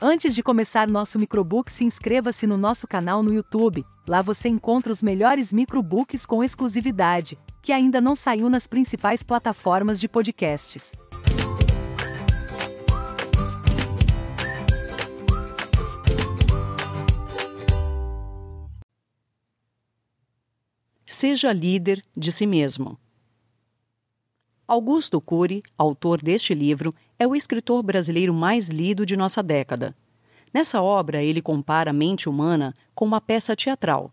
Antes de começar nosso microbook, se inscreva-se no nosso canal no YouTube. Lá você encontra os melhores microbooks com exclusividade, que ainda não saiu nas principais plataformas de podcasts. Seja líder de si mesmo. Augusto Cury, autor deste livro, é o escritor brasileiro mais lido de nossa década. Nessa obra, ele compara a mente humana com uma peça teatral.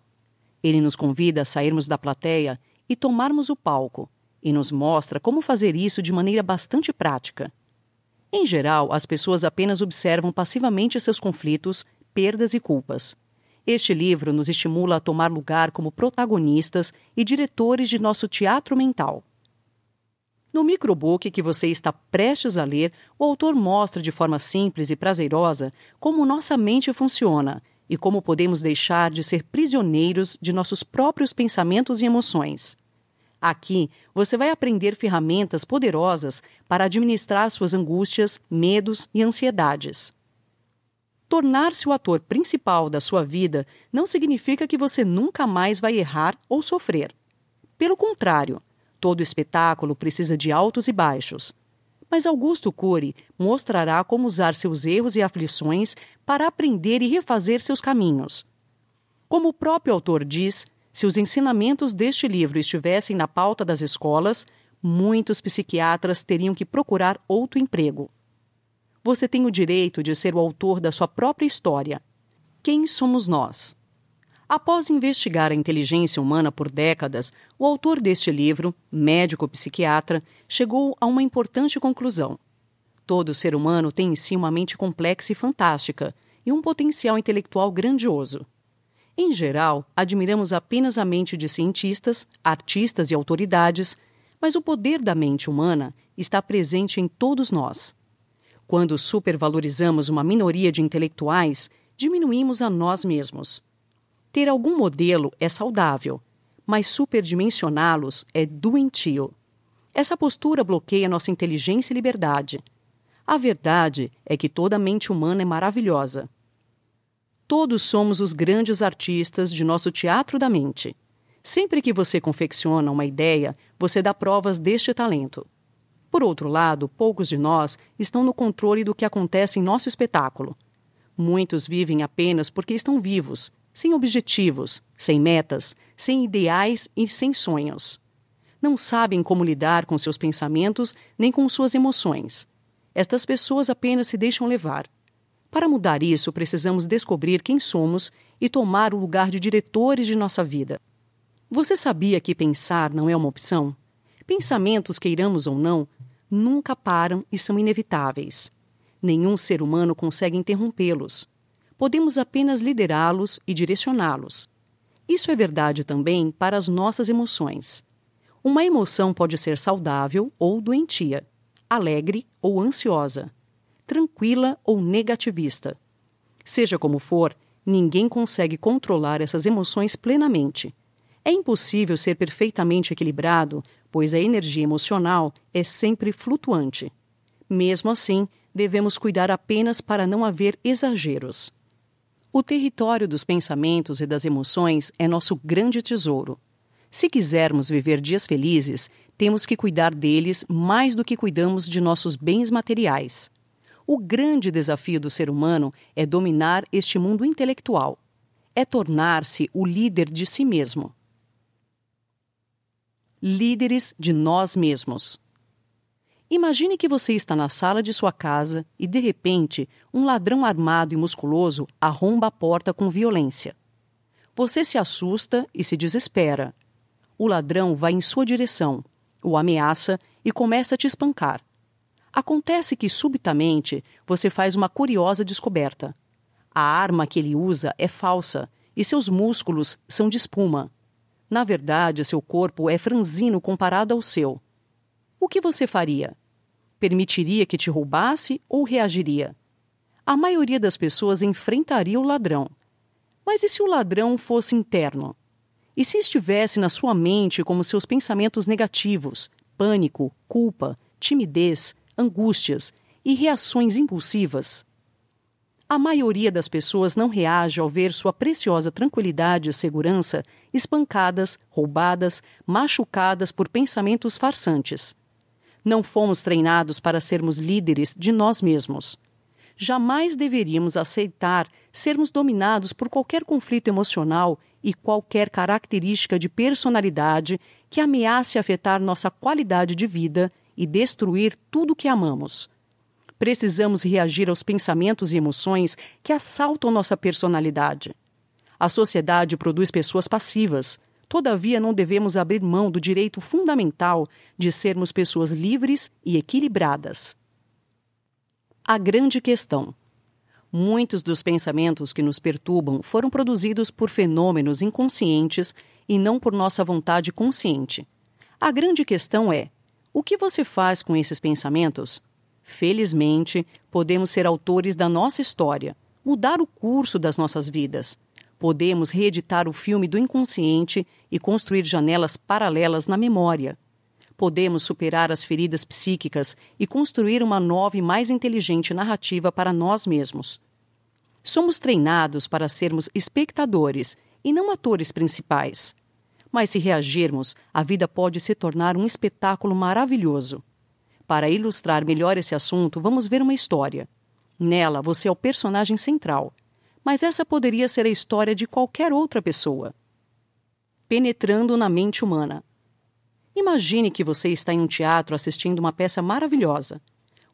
Ele nos convida a sairmos da plateia e tomarmos o palco, e nos mostra como fazer isso de maneira bastante prática. Em geral, as pessoas apenas observam passivamente seus conflitos, perdas e culpas. Este livro nos estimula a tomar lugar como protagonistas e diretores de nosso teatro mental. No microbook que você está prestes a ler, o autor mostra de forma simples e prazerosa como nossa mente funciona e como podemos deixar de ser prisioneiros de nossos próprios pensamentos e emoções. Aqui você vai aprender ferramentas poderosas para administrar suas angústias, medos e ansiedades. Tornar-se o ator principal da sua vida não significa que você nunca mais vai errar ou sofrer. Pelo contrário, Todo espetáculo precisa de altos e baixos. Mas Augusto Cury mostrará como usar seus erros e aflições para aprender e refazer seus caminhos. Como o próprio autor diz, se os ensinamentos deste livro estivessem na pauta das escolas, muitos psiquiatras teriam que procurar outro emprego. Você tem o direito de ser o autor da sua própria história. Quem somos nós? Após investigar a inteligência humana por décadas, o autor deste livro, médico psiquiatra, chegou a uma importante conclusão. Todo ser humano tem em si uma mente complexa e fantástica e um potencial intelectual grandioso. Em geral, admiramos apenas a mente de cientistas, artistas e autoridades, mas o poder da mente humana está presente em todos nós. Quando supervalorizamos uma minoria de intelectuais, diminuímos a nós mesmos. Ter algum modelo é saudável, mas superdimensioná-los é doentio. Essa postura bloqueia nossa inteligência e liberdade. A verdade é que toda mente humana é maravilhosa. Todos somos os grandes artistas de nosso teatro da mente. Sempre que você confecciona uma ideia, você dá provas deste talento. Por outro lado, poucos de nós estão no controle do que acontece em nosso espetáculo. Muitos vivem apenas porque estão vivos sem objetivos, sem metas, sem ideais e sem sonhos. Não sabem como lidar com seus pensamentos nem com suas emoções. Estas pessoas apenas se deixam levar. Para mudar isso, precisamos descobrir quem somos e tomar o lugar de diretores de nossa vida. Você sabia que pensar não é uma opção? Pensamentos, queiramos ou não, nunca param e são inevitáveis. Nenhum ser humano consegue interrompê-los podemos apenas liderá-los e direcioná-los. Isso é verdade também para as nossas emoções. Uma emoção pode ser saudável ou doentia, alegre ou ansiosa, tranquila ou negativista. Seja como for, ninguém consegue controlar essas emoções plenamente. É impossível ser perfeitamente equilibrado, pois a energia emocional é sempre flutuante. Mesmo assim, devemos cuidar apenas para não haver exageros. O território dos pensamentos e das emoções é nosso grande tesouro. Se quisermos viver dias felizes, temos que cuidar deles mais do que cuidamos de nossos bens materiais. O grande desafio do ser humano é dominar este mundo intelectual. É tornar-se o líder de si mesmo. Líderes de nós mesmos. Imagine que você está na sala de sua casa e, de repente, um ladrão armado e musculoso arromba a porta com violência. Você se assusta e se desespera. O ladrão vai em sua direção, o ameaça e começa a te espancar. Acontece que, subitamente, você faz uma curiosa descoberta. A arma que ele usa é falsa e seus músculos são de espuma. Na verdade, seu corpo é franzino comparado ao seu o que você faria? Permitiria que te roubasse ou reagiria? A maioria das pessoas enfrentaria o ladrão. Mas e se o ladrão fosse interno? E se estivesse na sua mente como seus pensamentos negativos, pânico, culpa, timidez, angústias e reações impulsivas? A maioria das pessoas não reage ao ver sua preciosa tranquilidade e segurança espancadas, roubadas, machucadas por pensamentos farsantes. Não fomos treinados para sermos líderes de nós mesmos. Jamais deveríamos aceitar sermos dominados por qualquer conflito emocional e qualquer característica de personalidade que ameace afetar nossa qualidade de vida e destruir tudo o que amamos. Precisamos reagir aos pensamentos e emoções que assaltam nossa personalidade. A sociedade produz pessoas passivas. Todavia, não devemos abrir mão do direito fundamental de sermos pessoas livres e equilibradas. A grande questão. Muitos dos pensamentos que nos perturbam foram produzidos por fenômenos inconscientes e não por nossa vontade consciente. A grande questão é: o que você faz com esses pensamentos? Felizmente, podemos ser autores da nossa história, mudar o curso das nossas vidas. Podemos reeditar o filme do inconsciente e construir janelas paralelas na memória. Podemos superar as feridas psíquicas e construir uma nova e mais inteligente narrativa para nós mesmos. Somos treinados para sermos espectadores e não atores principais. Mas se reagirmos, a vida pode se tornar um espetáculo maravilhoso. Para ilustrar melhor esse assunto, vamos ver uma história. Nela, você é o personagem central, mas essa poderia ser a história de qualquer outra pessoa. Penetrando na mente humana. Imagine que você está em um teatro assistindo uma peça maravilhosa.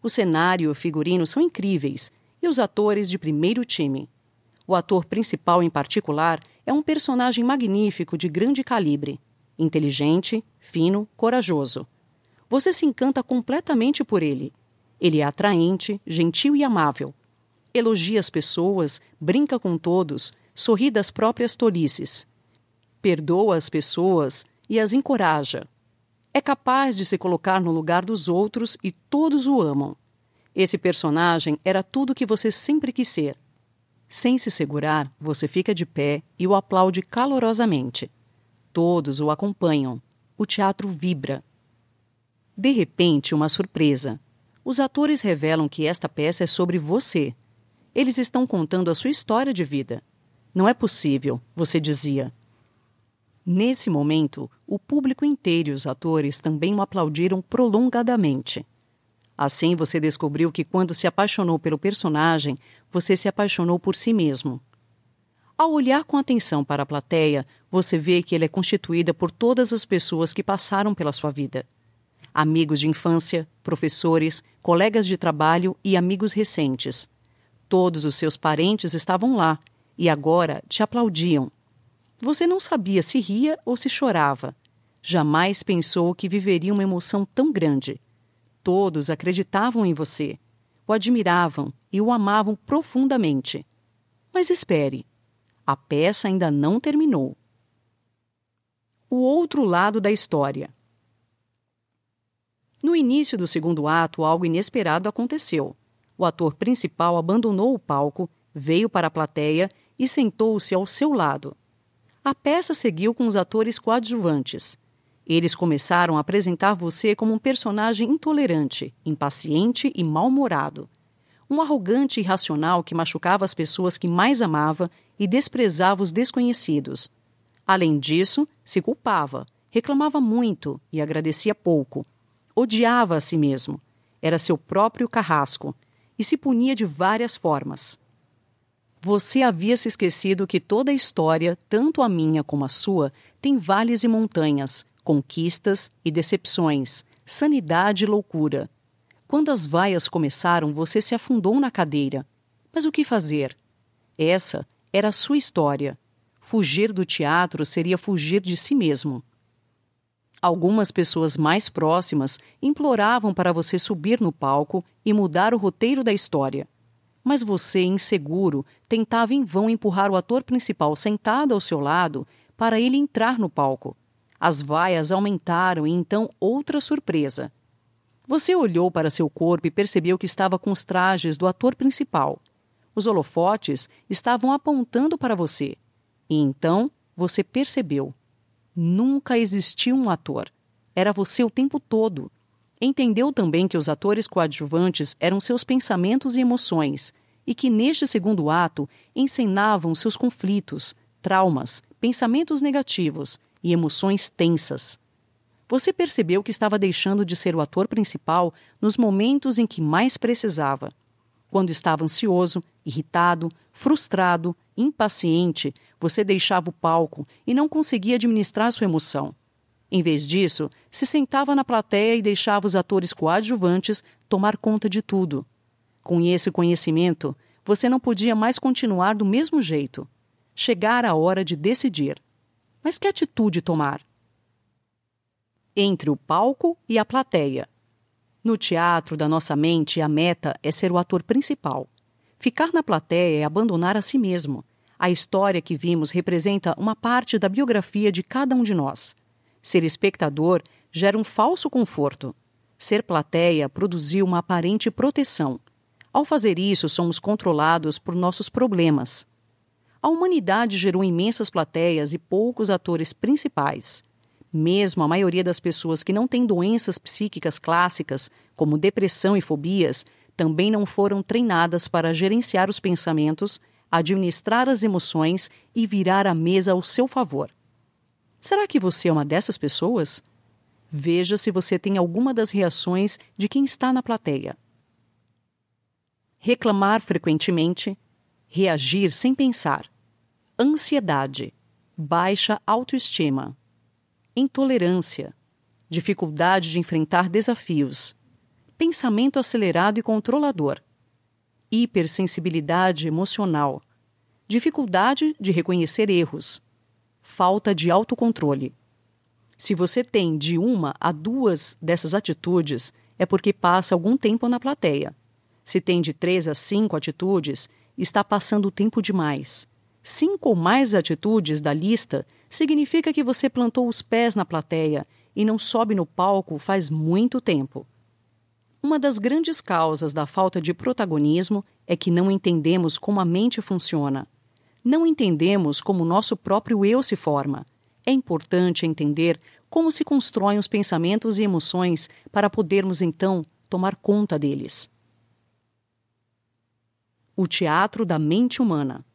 O cenário e o figurino são incríveis e os atores de primeiro time. O ator principal, em particular, é um personagem magnífico de grande calibre, inteligente, fino, corajoso você se encanta completamente por ele. Ele é atraente, gentil e amável. Elogia as pessoas, brinca com todos, sorri das próprias tolices. Perdoa as pessoas e as encoraja. É capaz de se colocar no lugar dos outros e todos o amam. Esse personagem era tudo o que você sempre quis ser. Sem se segurar, você fica de pé e o aplaude calorosamente. Todos o acompanham. O teatro vibra. De repente, uma surpresa. Os atores revelam que esta peça é sobre você. Eles estão contando a sua história de vida. Não é possível, você dizia. Nesse momento, o público inteiro e os atores também o aplaudiram prolongadamente. Assim, você descobriu que quando se apaixonou pelo personagem, você se apaixonou por si mesmo. Ao olhar com atenção para a plateia, você vê que ele é constituída por todas as pessoas que passaram pela sua vida amigos de infância, professores, colegas de trabalho e amigos recentes. Todos os seus parentes estavam lá e agora te aplaudiam. Você não sabia se ria ou se chorava. Jamais pensou que viveria uma emoção tão grande. Todos acreditavam em você, o admiravam e o amavam profundamente. Mas espere, a peça ainda não terminou. O outro lado da história. No início do segundo ato, algo inesperado aconteceu. O ator principal abandonou o palco, veio para a plateia e sentou-se ao seu lado. A peça seguiu com os atores coadjuvantes. Eles começaram a apresentar você como um personagem intolerante, impaciente e mal-humorado. Um arrogante e irracional que machucava as pessoas que mais amava e desprezava os desconhecidos. Além disso, se culpava, reclamava muito e agradecia pouco, Odiava a si mesmo. Era seu próprio carrasco e se punia de várias formas. Você havia se esquecido que toda a história, tanto a minha como a sua, tem vales e montanhas, conquistas e decepções, sanidade e loucura. Quando as vaias começaram, você se afundou na cadeira. Mas o que fazer? Essa era a sua história. Fugir do teatro seria fugir de si mesmo. Algumas pessoas mais próximas imploravam para você subir no palco e mudar o roteiro da história. Mas você, inseguro, tentava em vão empurrar o ator principal sentado ao seu lado para ele entrar no palco. As vaias aumentaram e então outra surpresa. Você olhou para seu corpo e percebeu que estava com os trajes do ator principal. Os holofotes estavam apontando para você. E então você percebeu Nunca existiu um ator. Era você o tempo todo. Entendeu também que os atores coadjuvantes eram seus pensamentos e emoções, e que, neste segundo ato, encenavam seus conflitos, traumas, pensamentos negativos e emoções tensas. Você percebeu que estava deixando de ser o ator principal nos momentos em que mais precisava. Quando estava ansioso, irritado, frustrado, impaciente, você deixava o palco e não conseguia administrar sua emoção. Em vez disso, se sentava na plateia e deixava os atores coadjuvantes tomar conta de tudo. Com esse conhecimento, você não podia mais continuar do mesmo jeito. Chegar a hora de decidir. Mas que atitude tomar? Entre o palco e a plateia. No teatro da nossa mente, a meta é ser o ator principal. Ficar na plateia é abandonar a si mesmo. A história que vimos representa uma parte da biografia de cada um de nós. Ser espectador gera um falso conforto. Ser plateia produziu uma aparente proteção. Ao fazer isso, somos controlados por nossos problemas. A humanidade gerou imensas plateias e poucos atores principais. Mesmo a maioria das pessoas que não têm doenças psíquicas clássicas, como depressão e fobias, também não foram treinadas para gerenciar os pensamentos, administrar as emoções e virar a mesa ao seu favor. Será que você é uma dessas pessoas? Veja se você tem alguma das reações de quem está na plateia. Reclamar frequentemente, reagir sem pensar, ansiedade, baixa autoestima, intolerância, dificuldade de enfrentar desafios, pensamento acelerado e controlador, hipersensibilidade emocional, dificuldade de reconhecer erros, falta de autocontrole. Se você tem de uma a duas dessas atitudes, é porque passa algum tempo na plateia. Se tem de três a cinco atitudes, está passando tempo demais. Cinco ou mais atitudes da lista significa que você plantou os pés na plateia e não sobe no palco faz muito tempo. Uma das grandes causas da falta de protagonismo é que não entendemos como a mente funciona. Não entendemos como o nosso próprio eu se forma. É importante entender como se constroem os pensamentos e emoções para podermos então tomar conta deles. O teatro da mente humana.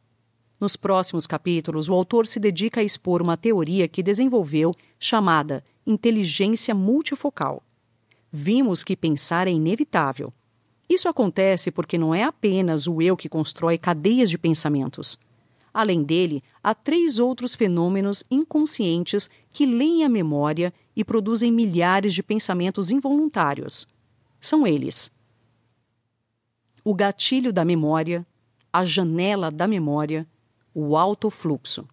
Nos próximos capítulos, o autor se dedica a expor uma teoria que desenvolveu chamada inteligência multifocal vimos que pensar é inevitável. Isso acontece porque não é apenas o eu que constrói cadeias de pensamentos. Além dele, há três outros fenômenos inconscientes que leem a memória e produzem milhares de pensamentos involuntários. São eles: o gatilho da memória, a janela da memória, o autofluxo.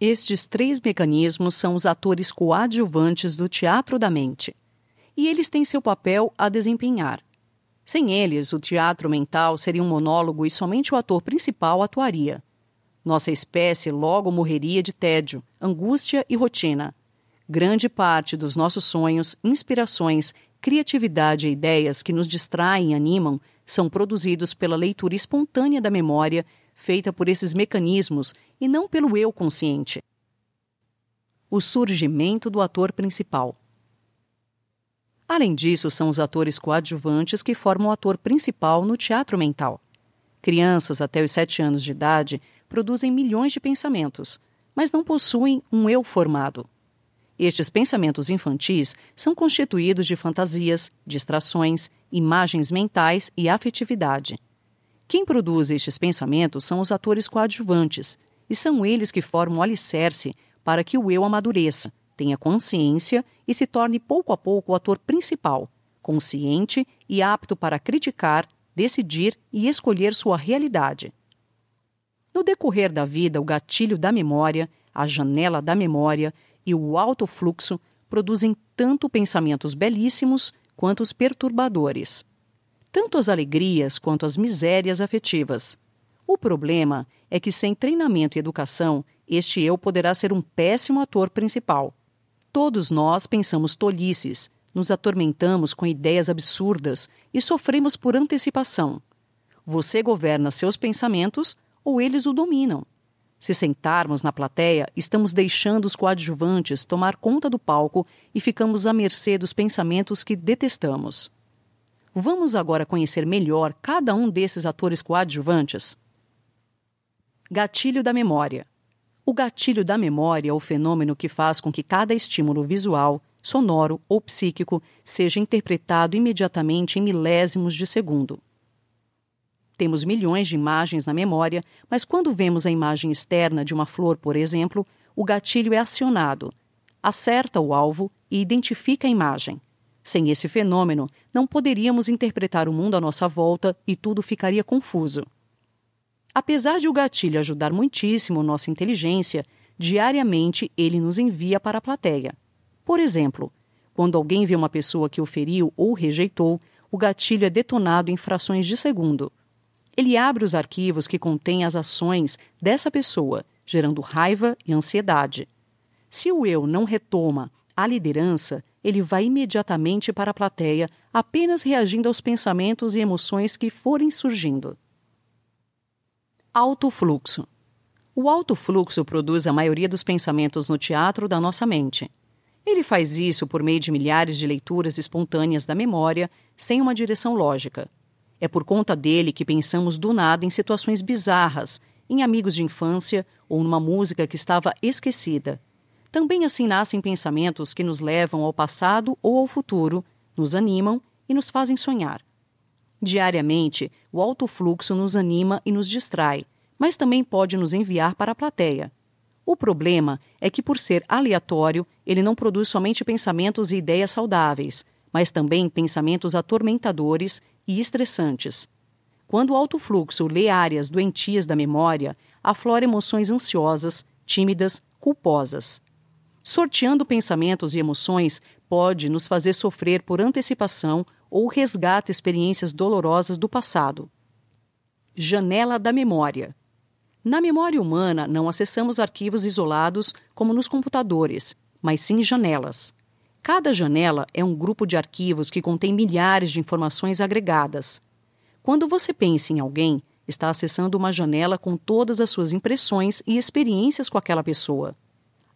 Estes três mecanismos são os atores coadjuvantes do teatro da mente e eles têm seu papel a desempenhar. Sem eles, o teatro mental seria um monólogo e somente o ator principal atuaria. Nossa espécie logo morreria de tédio, angústia e rotina. Grande parte dos nossos sonhos, inspirações, criatividade e ideias que nos distraem e animam são produzidos pela leitura espontânea da memória, feita por esses mecanismos e não pelo eu consciente. O surgimento do ator principal. Além disso, são os atores coadjuvantes que formam o ator principal no teatro mental. Crianças até os 7 anos de idade produzem milhões de pensamentos, mas não possuem um eu formado. Estes pensamentos infantis são constituídos de fantasias, distrações, imagens mentais e afetividade. Quem produz estes pensamentos são os atores coadjuvantes, e são eles que formam o alicerce para que o eu amadureça, tenha consciência e se torne pouco a pouco o ator principal, consciente e apto para criticar, decidir e escolher sua realidade. No decorrer da vida, o gatilho da memória, a janela da memória e o alto fluxo produzem tanto pensamentos belíssimos quanto os perturbadores, tanto as alegrias quanto as misérias afetivas. O problema é que, sem treinamento e educação, este eu poderá ser um péssimo ator principal. Todos nós pensamos tolices, nos atormentamos com ideias absurdas e sofremos por antecipação. Você governa seus pensamentos ou eles o dominam. Se sentarmos na plateia, estamos deixando os coadjuvantes tomar conta do palco e ficamos à mercê dos pensamentos que detestamos. Vamos agora conhecer melhor cada um desses atores coadjuvantes? Gatilho da memória. O gatilho da memória é o fenômeno que faz com que cada estímulo visual, sonoro ou psíquico seja interpretado imediatamente em milésimos de segundo. Temos milhões de imagens na memória, mas quando vemos a imagem externa de uma flor, por exemplo, o gatilho é acionado, acerta o alvo e identifica a imagem. Sem esse fenômeno, não poderíamos interpretar o mundo à nossa volta e tudo ficaria confuso. Apesar de o gatilho ajudar muitíssimo nossa inteligência, diariamente ele nos envia para a plateia. Por exemplo, quando alguém vê uma pessoa que o feriu ou rejeitou, o gatilho é detonado em frações de segundo. Ele abre os arquivos que contêm as ações dessa pessoa, gerando raiva e ansiedade. Se o eu não retoma a liderança, ele vai imediatamente para a plateia, apenas reagindo aos pensamentos e emoções que forem surgindo. Alto fluxo. O alto fluxo produz a maioria dos pensamentos no teatro da nossa mente. Ele faz isso por meio de milhares de leituras espontâneas da memória, sem uma direção lógica. É por conta dele que pensamos do nada em situações bizarras, em amigos de infância ou numa música que estava esquecida. Também assim nascem pensamentos que nos levam ao passado ou ao futuro, nos animam e nos fazem sonhar. Diariamente, o alto fluxo nos anima e nos distrai, mas também pode nos enviar para a plateia. O problema é que, por ser aleatório, ele não produz somente pensamentos e ideias saudáveis, mas também pensamentos atormentadores e estressantes. Quando o alto fluxo lê áreas doentias da memória, aflora emoções ansiosas, tímidas, culposas. Sorteando pensamentos e emoções pode nos fazer sofrer por antecipação ou resgata experiências dolorosas do passado. Janela da memória. Na memória humana, não acessamos arquivos isolados como nos computadores, mas sim janelas. Cada janela é um grupo de arquivos que contém milhares de informações agregadas. Quando você pensa em alguém, está acessando uma janela com todas as suas impressões e experiências com aquela pessoa.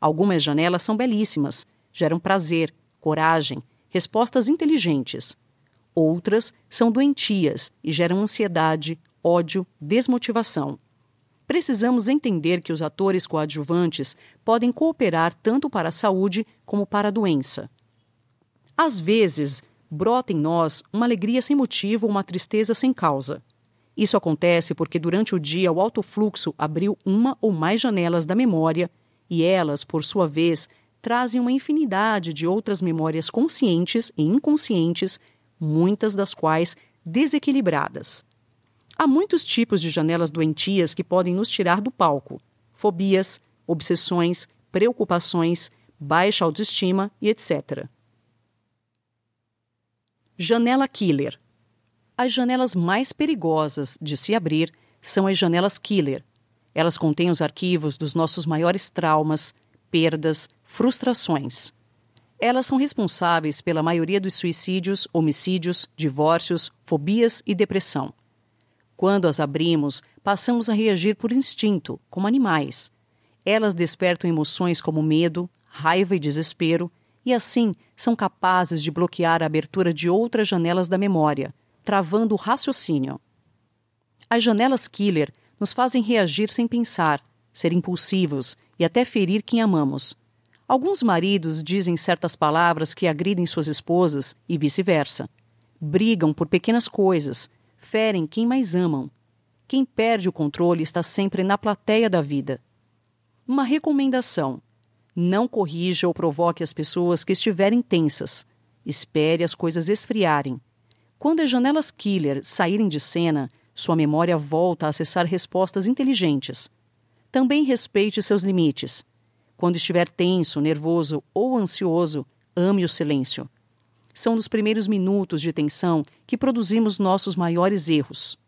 Algumas janelas são belíssimas, geram prazer, coragem, respostas inteligentes. Outras são doentias e geram ansiedade, ódio, desmotivação. Precisamos entender que os atores coadjuvantes podem cooperar tanto para a saúde como para a doença. Às vezes, brota em nós uma alegria sem motivo ou uma tristeza sem causa. Isso acontece porque durante o dia o alto fluxo abriu uma ou mais janelas da memória e elas, por sua vez, trazem uma infinidade de outras memórias conscientes e inconscientes, muitas das quais desequilibradas. Há muitos tipos de janelas doentias que podem nos tirar do palco: fobias, obsessões, preocupações, baixa autoestima e etc. Janela Killer. As janelas mais perigosas de se abrir são as janelas Killer. Elas contêm os arquivos dos nossos maiores traumas, perdas, frustrações. Elas são responsáveis pela maioria dos suicídios, homicídios, divórcios, fobias e depressão. Quando as abrimos, passamos a reagir por instinto, como animais. Elas despertam emoções como medo, raiva e desespero, e assim são capazes de bloquear a abertura de outras janelas da memória, travando o raciocínio. As janelas killer nos fazem reagir sem pensar, ser impulsivos e até ferir quem amamos. Alguns maridos dizem certas palavras que agridem suas esposas e vice-versa. Brigam por pequenas coisas, ferem quem mais amam. Quem perde o controle está sempre na plateia da vida. Uma recomendação: não corrija ou provoque as pessoas que estiverem tensas. Espere as coisas esfriarem. Quando as janelas killer saírem de cena, sua memória volta a acessar respostas inteligentes. Também respeite seus limites. Quando estiver tenso, nervoso ou ansioso, ame o silêncio. São nos primeiros minutos de tensão que produzimos nossos maiores erros.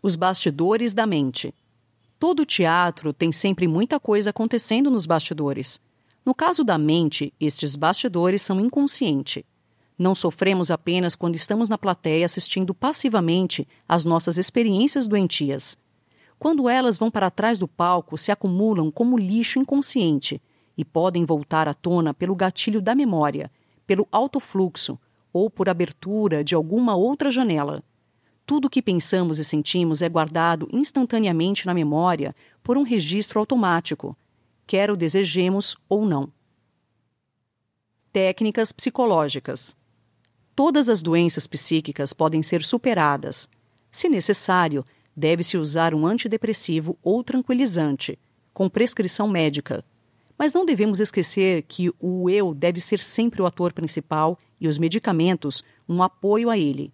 Os bastidores da mente. Todo teatro tem sempre muita coisa acontecendo nos bastidores. No caso da mente, estes bastidores são inconsciente. Não sofremos apenas quando estamos na plateia assistindo passivamente às nossas experiências doentias. Quando elas vão para trás do palco, se acumulam como lixo inconsciente e podem voltar à tona pelo gatilho da memória, pelo alto fluxo, ou por abertura de alguma outra janela. Tudo o que pensamos e sentimos é guardado instantaneamente na memória por um registro automático, quer o desejemos ou não. Técnicas psicológicas. Todas as doenças psíquicas podem ser superadas. Se necessário, deve-se usar um antidepressivo ou tranquilizante, com prescrição médica. Mas não devemos esquecer que o eu deve ser sempre o ator principal e os medicamentos um apoio a ele.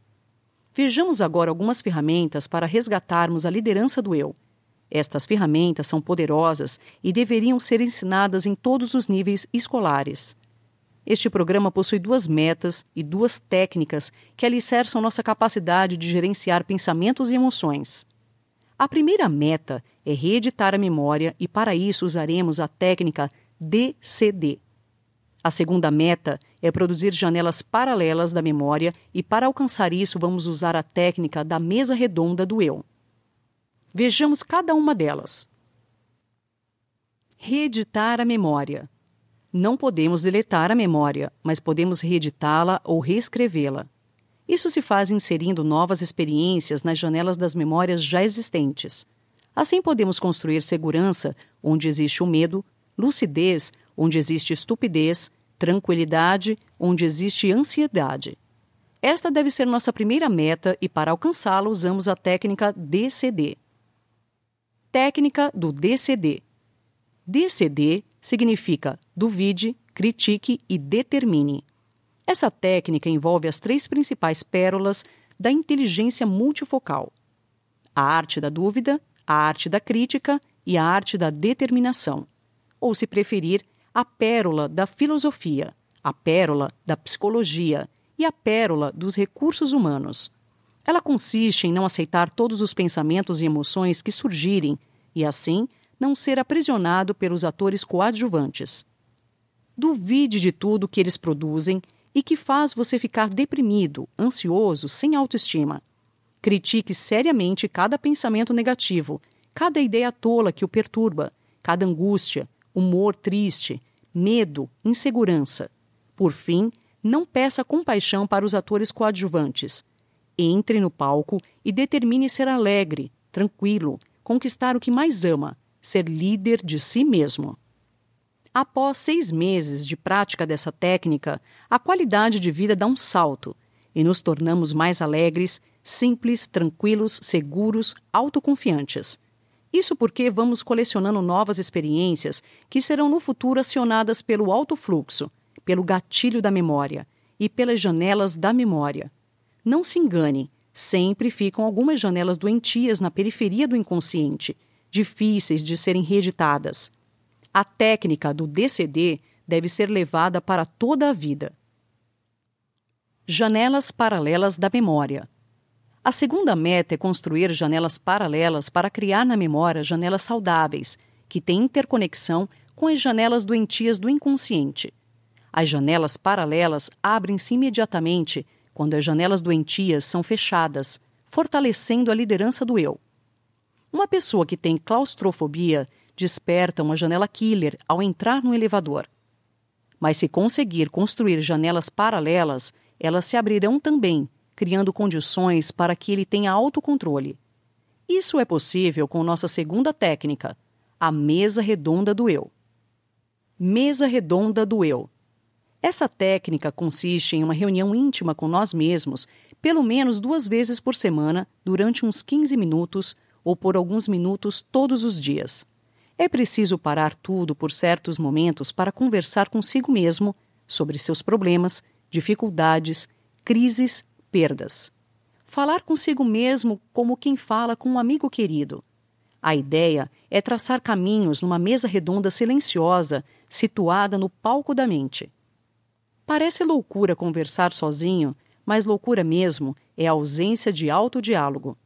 Vejamos agora algumas ferramentas para resgatarmos a liderança do eu. Estas ferramentas são poderosas e deveriam ser ensinadas em todos os níveis escolares. Este programa possui duas metas e duas técnicas que alicerçam nossa capacidade de gerenciar pensamentos e emoções. A primeira meta é reeditar a memória e, para isso, usaremos a técnica DCD. A segunda meta é produzir janelas paralelas da memória e, para alcançar isso, vamos usar a técnica da mesa redonda do eu. Vejamos cada uma delas. Reeditar a memória. Não podemos deletar a memória, mas podemos reeditá-la ou reescrevê-la. Isso se faz inserindo novas experiências nas janelas das memórias já existentes. Assim podemos construir segurança onde existe o medo, lucidez onde existe estupidez, tranquilidade onde existe ansiedade. Esta deve ser nossa primeira meta e para alcançá-la usamos a técnica DCD. Técnica do DCD. DCD significa duvide, critique e determine. Essa técnica envolve as três principais pérolas da inteligência multifocal: a arte da dúvida, a arte da crítica e a arte da determinação. Ou, se preferir, a pérola da filosofia, a pérola da psicologia e a pérola dos recursos humanos. Ela consiste em não aceitar todos os pensamentos e emoções que surgirem e, assim, não ser aprisionado pelos atores coadjuvantes. Duvide de tudo que eles produzem e que faz você ficar deprimido, ansioso, sem autoestima. Critique seriamente cada pensamento negativo, cada ideia tola que o perturba, cada angústia, humor triste, medo, insegurança. Por fim, não peça compaixão para os atores coadjuvantes. Entre no palco e determine ser alegre, tranquilo, conquistar o que mais ama, ser líder de si mesmo. Após seis meses de prática dessa técnica, a qualidade de vida dá um salto e nos tornamos mais alegres, simples, tranquilos, seguros, autoconfiantes. Isso porque vamos colecionando novas experiências que serão no futuro acionadas pelo alto fluxo, pelo gatilho da memória e pelas janelas da memória. Não se engane, sempre ficam algumas janelas doentias na periferia do inconsciente, difíceis de serem reeditadas. A técnica do DCD deve ser levada para toda a vida. Janelas paralelas da memória. A segunda meta é construir janelas paralelas para criar na memória janelas saudáveis, que têm interconexão com as janelas doentias do inconsciente. As janelas paralelas abrem-se imediatamente quando as janelas doentias são fechadas, fortalecendo a liderança do eu. Uma pessoa que tem claustrofobia desperta uma janela killer ao entrar no elevador. Mas se conseguir construir janelas paralelas, elas se abrirão também criando condições para que ele tenha autocontrole. Isso é possível com nossa segunda técnica, a mesa redonda do eu. Mesa redonda do eu. Essa técnica consiste em uma reunião íntima com nós mesmos, pelo menos duas vezes por semana, durante uns 15 minutos ou por alguns minutos todos os dias. É preciso parar tudo por certos momentos para conversar consigo mesmo sobre seus problemas, dificuldades, crises perdas. Falar consigo mesmo como quem fala com um amigo querido. A ideia é traçar caminhos numa mesa redonda silenciosa, situada no palco da mente. Parece loucura conversar sozinho, mas loucura mesmo é a ausência de autodiálogo.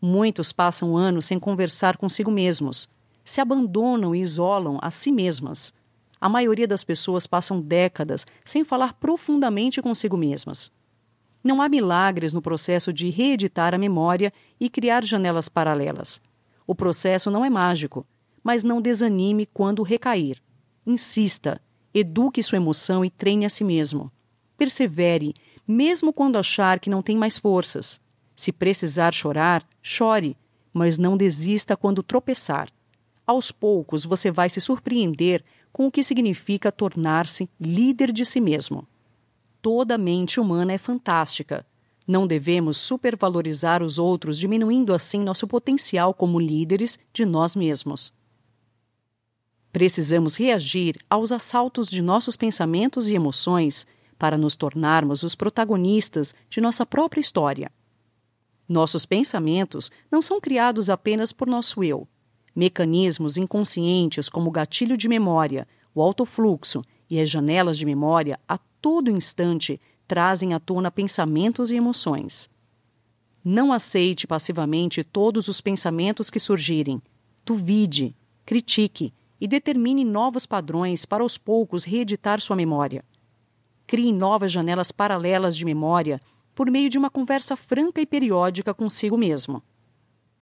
Muitos passam anos sem conversar consigo mesmos, se abandonam e isolam a si mesmas. A maioria das pessoas passam décadas sem falar profundamente consigo mesmas. Não há milagres no processo de reeditar a memória e criar janelas paralelas. O processo não é mágico, mas não desanime quando recair. Insista, eduque sua emoção e treine a si mesmo. Persevere, mesmo quando achar que não tem mais forças. Se precisar chorar, chore, mas não desista quando tropeçar. Aos poucos você vai se surpreender com o que significa tornar-se líder de si mesmo. Toda mente humana é fantástica. Não devemos supervalorizar os outros, diminuindo assim nosso potencial como líderes de nós mesmos. Precisamos reagir aos assaltos de nossos pensamentos e emoções para nos tornarmos os protagonistas de nossa própria história. Nossos pensamentos não são criados apenas por nosso eu. Mecanismos inconscientes como o gatilho de memória, o autofluxo e as janelas de memória a todo instante trazem à tona pensamentos e emoções. Não aceite passivamente todos os pensamentos que surgirem. Duvide, critique e determine novos padrões para aos poucos reeditar sua memória. Crie novas janelas paralelas de memória por meio de uma conversa franca e periódica consigo mesmo.